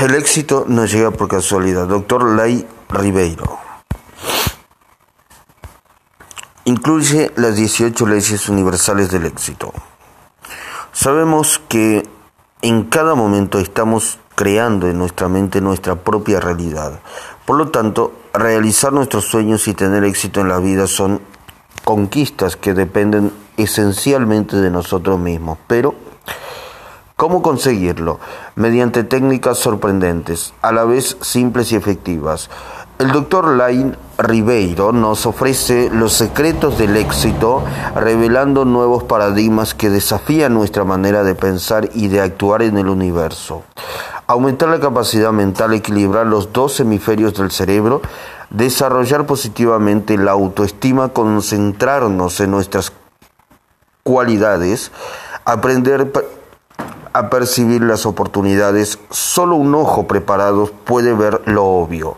El éxito no llega por casualidad. Doctor Lai Ribeiro. Incluye las 18 leyes universales del éxito. Sabemos que en cada momento estamos creando en nuestra mente nuestra propia realidad. Por lo tanto, realizar nuestros sueños y tener éxito en la vida son conquistas que dependen esencialmente de nosotros mismos. Pero, ¿cómo conseguirlo? Mediante técnicas sorprendentes, a la vez simples y efectivas. El doctor Lain Ribeiro nos ofrece los secretos del éxito, revelando nuevos paradigmas que desafían nuestra manera de pensar y de actuar en el universo. Aumentar la capacidad mental, equilibrar los dos hemisferios del cerebro, desarrollar positivamente la autoestima, concentrarnos en nuestras cualidades, aprender a percibir las oportunidades. Solo un ojo preparado puede ver lo obvio.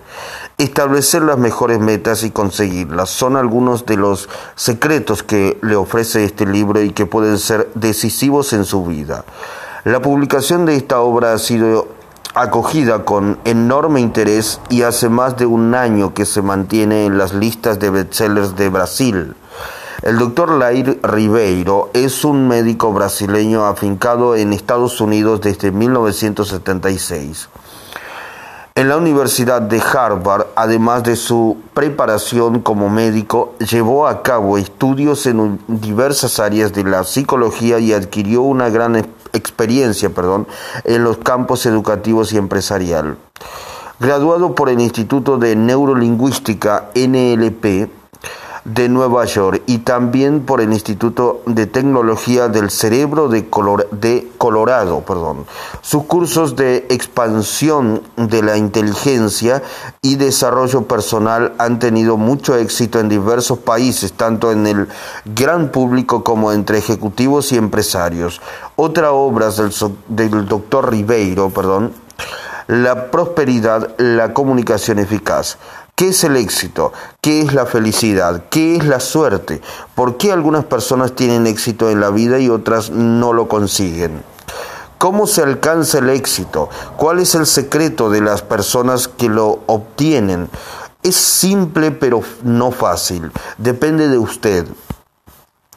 Establecer las mejores metas y conseguirlas son algunos de los secretos que le ofrece este libro y que pueden ser decisivos en su vida. La publicación de esta obra ha sido acogida con enorme interés y hace más de un año que se mantiene en las listas de bestsellers de Brasil. El doctor Lair Ribeiro es un médico brasileño afincado en Estados Unidos desde 1976. En la Universidad de Harvard, además de su preparación como médico, llevó a cabo estudios en diversas áreas de la psicología y adquirió una gran experiencia perdón, en los campos educativos y empresarial. Graduado por el Instituto de Neurolingüística NLP, de Nueva York y también por el Instituto de Tecnología del Cerebro de, Colorado. Perdón. Sus cursos de expansión de la inteligencia y desarrollo personal han tenido mucho éxito en diversos países, tanto en el gran público como entre ejecutivos y empresarios. Otra obra del, del doctor Ribeiro, perdón, la prosperidad, la comunicación eficaz. ¿Qué es el éxito? ¿Qué es la felicidad? ¿Qué es la suerte? ¿Por qué algunas personas tienen éxito en la vida y otras no lo consiguen? ¿Cómo se alcanza el éxito? ¿Cuál es el secreto de las personas que lo obtienen? Es simple pero no fácil. Depende de usted.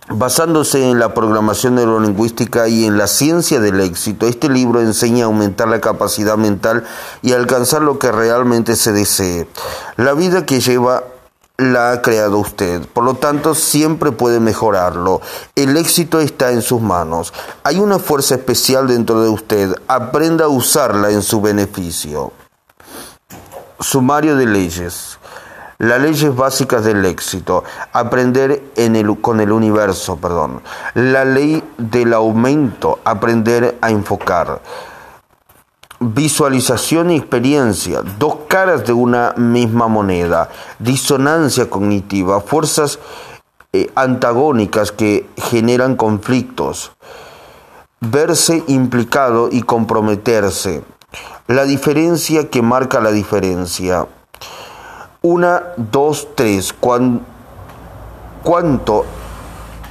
Basándose en la programación neurolingüística y en la ciencia del éxito, este libro enseña a aumentar la capacidad mental y alcanzar lo que realmente se desee. La vida que lleva la ha creado usted, por lo tanto siempre puede mejorarlo. El éxito está en sus manos. Hay una fuerza especial dentro de usted. Aprenda a usarla en su beneficio. Sumario de leyes. Las leyes básicas del éxito. Aprender con el universo, perdón. La ley del aumento. Aprender a enfocar. Visualización y experiencia. Dos caras de una misma moneda. Disonancia cognitiva. Fuerzas eh, antagónicas que generan conflictos. Verse implicado y comprometerse. La diferencia que marca la diferencia una, dos, tres. Cuando, cuánto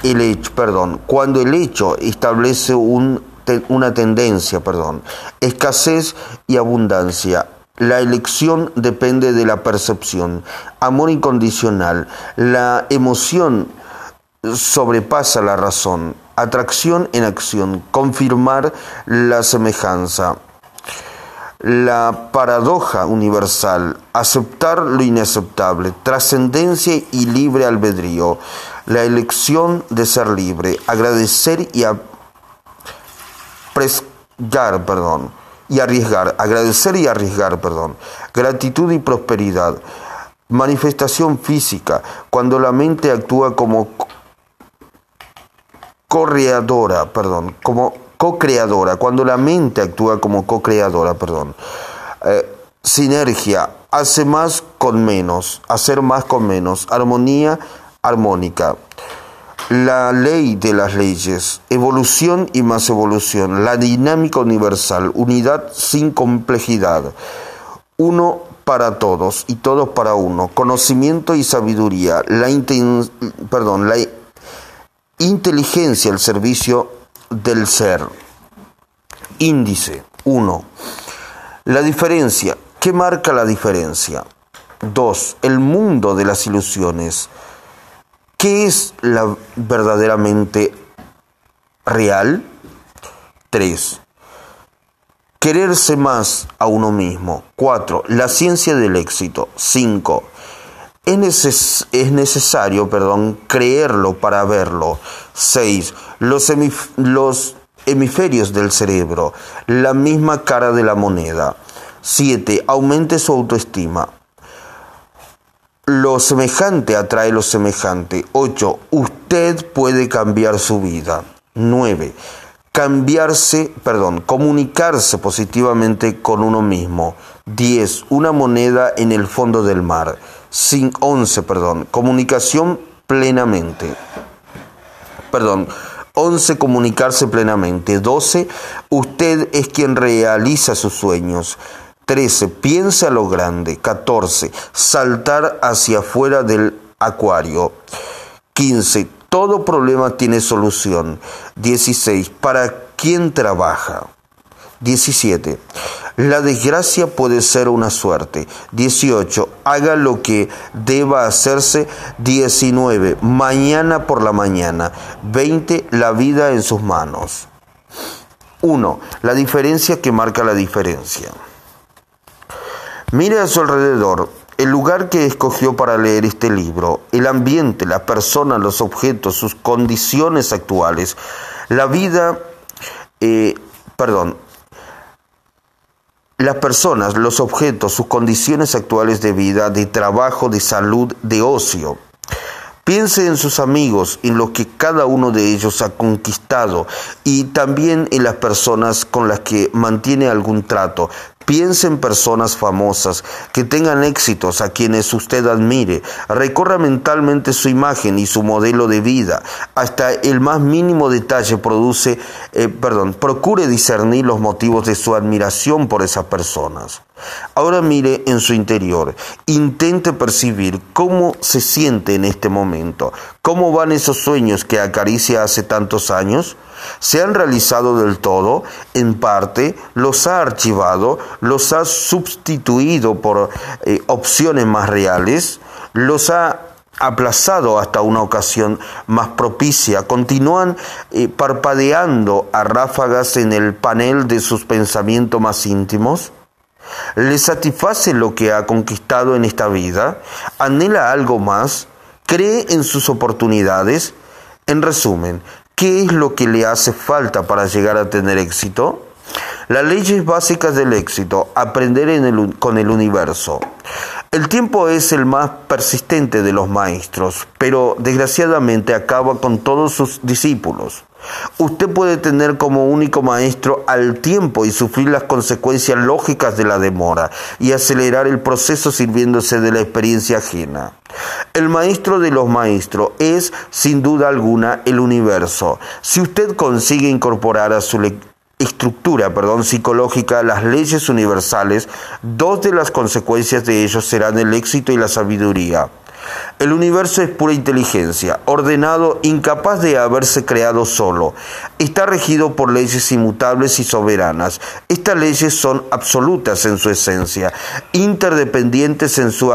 el hecho, perdón, cuando el hecho establece un, una tendencia, perdón, escasez y abundancia. La elección depende de la percepción. Amor incondicional. La emoción sobrepasa la razón. Atracción en acción. Confirmar la semejanza la paradoja universal, aceptar lo inaceptable, trascendencia y libre albedrío, la elección de ser libre, agradecer y perdón, y arriesgar, agradecer y arriesgar, perdón, gratitud y prosperidad, manifestación física, cuando la mente actúa como correadora, perdón, como co-creadora, cuando la mente actúa como co-creadora, perdón. Eh, sinergia, hace más con menos, hacer más con menos, armonía armónica. La ley de las leyes, evolución y más evolución, la dinámica universal, unidad sin complejidad, uno para todos y todos para uno, conocimiento y sabiduría, la, perdón, la inteligencia al servicio del ser. Índice 1. La diferencia. ¿Qué marca la diferencia? 2. El mundo de las ilusiones. ¿Qué es la verdaderamente real? 3. Quererse más a uno mismo. 4. La ciencia del éxito. 5. Es, es, necesario perdón, creerlo para verlo. 6. Los, los hemisferios del cerebro. La misma cara de la moneda. 7. Aumente su autoestima. Lo semejante atrae lo semejante. 8. Usted puede cambiar su vida. 9. Cambiarse, perdón, comunicarse positivamente con uno mismo. 10. Una moneda en el fondo del mar. 11. Perdón, comunicación plenamente. Perdón, 11. Comunicarse plenamente. 12. Usted es quien realiza sus sueños. 13. Piensa lo grande. 14. Saltar hacia afuera del acuario. 15. Todo problema tiene solución. 16. ¿Para quién trabaja? 17. La desgracia puede ser una suerte. 18. Haga lo que deba hacerse. 19. Mañana por la mañana. 20. La vida en sus manos. 1. La diferencia que marca la diferencia. Mire a su alrededor, el lugar que escogió para leer este libro, el ambiente, la persona, los objetos, sus condiciones actuales, la vida, eh, perdón, las personas, los objetos, sus condiciones actuales de vida, de trabajo, de salud, de ocio. Piense en sus amigos, en lo que cada uno de ellos ha conquistado y también en las personas con las que mantiene algún trato. Piense en personas famosas que tengan éxitos a quienes usted admire. Recorra mentalmente su imagen y su modelo de vida. Hasta el más mínimo detalle produce, eh, perdón, procure discernir los motivos de su admiración por esas personas. Ahora mire en su interior, intente percibir cómo se siente en este momento, cómo van esos sueños que acaricia hace tantos años. ¿Se han realizado del todo? En parte, los ha archivado, los ha sustituido por eh, opciones más reales, los ha aplazado hasta una ocasión más propicia, continúan eh, parpadeando a ráfagas en el panel de sus pensamientos más íntimos. ¿Le satisface lo que ha conquistado en esta vida? ¿Anhela algo más? ¿Cree en sus oportunidades? En resumen, ¿qué es lo que le hace falta para llegar a tener éxito? Las leyes básicas del éxito, aprender con el universo. El tiempo es el más persistente de los maestros, pero desgraciadamente acaba con todos sus discípulos. Usted puede tener como único maestro al tiempo y sufrir las consecuencias lógicas de la demora y acelerar el proceso sirviéndose de la experiencia ajena. El maestro de los maestros es, sin duda alguna, el universo. Si usted consigue incorporar a su estructura perdón, psicológica las leyes universales, dos de las consecuencias de ellos serán el éxito y la sabiduría. El universo es pura inteligencia, ordenado, incapaz de haberse creado solo. Está regido por leyes inmutables y soberanas. Estas leyes son absolutas en su esencia, interdependientes en su,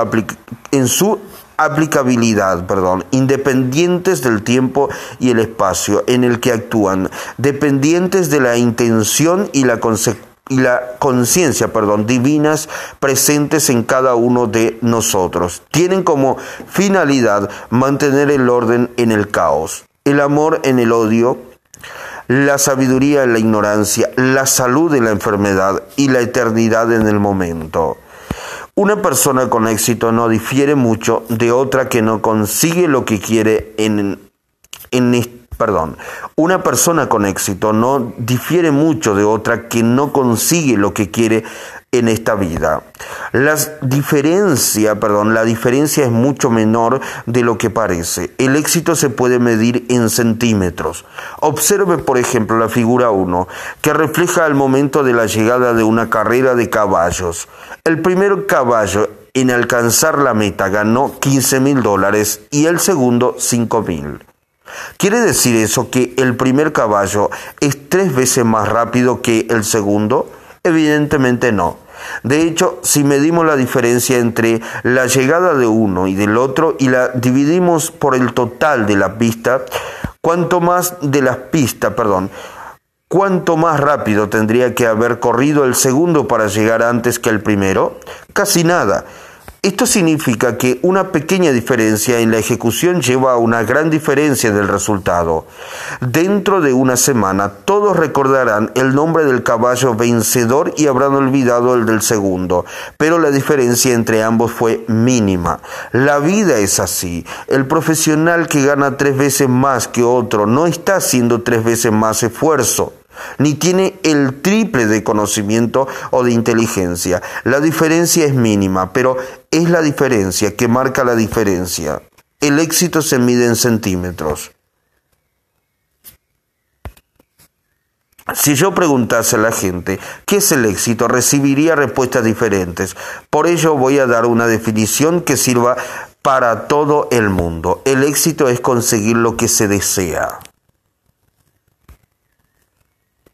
en su aplicabilidad, perdón, independientes del tiempo y el espacio en el que actúan, dependientes de la intención y la consecuencia y la conciencia, perdón, divinas presentes en cada uno de nosotros. Tienen como finalidad mantener el orden en el caos, el amor en el odio, la sabiduría en la ignorancia, la salud en la enfermedad y la eternidad en el momento. Una persona con éxito no difiere mucho de otra que no consigue lo que quiere en, en perdón, una persona con éxito no difiere mucho de otra que no consigue lo que quiere en esta vida. La diferencia, perdón, la diferencia es mucho menor de lo que parece. El éxito se puede medir en centímetros. Observe, por ejemplo, la figura 1, que refleja el momento de la llegada de una carrera de caballos. El primer caballo en alcanzar la meta ganó 15 mil dólares y el segundo 5 mil. ¿Quiere decir eso que el primer caballo es tres veces más rápido que el segundo? Evidentemente no. De hecho, si medimos la diferencia entre la llegada de uno y del otro y la dividimos por el total de la pista, cuanto más de las pistas, perdón, cuánto más rápido tendría que haber corrido el segundo para llegar antes que el primero? Casi nada. Esto significa que una pequeña diferencia en la ejecución lleva a una gran diferencia del resultado. Dentro de una semana todos recordarán el nombre del caballo vencedor y habrán olvidado el del segundo, pero la diferencia entre ambos fue mínima. La vida es así. El profesional que gana tres veces más que otro no está haciendo tres veces más esfuerzo ni tiene el triple de conocimiento o de inteligencia. La diferencia es mínima, pero es la diferencia que marca la diferencia. El éxito se mide en centímetros. Si yo preguntase a la gente qué es el éxito, recibiría respuestas diferentes. Por ello voy a dar una definición que sirva para todo el mundo. El éxito es conseguir lo que se desea.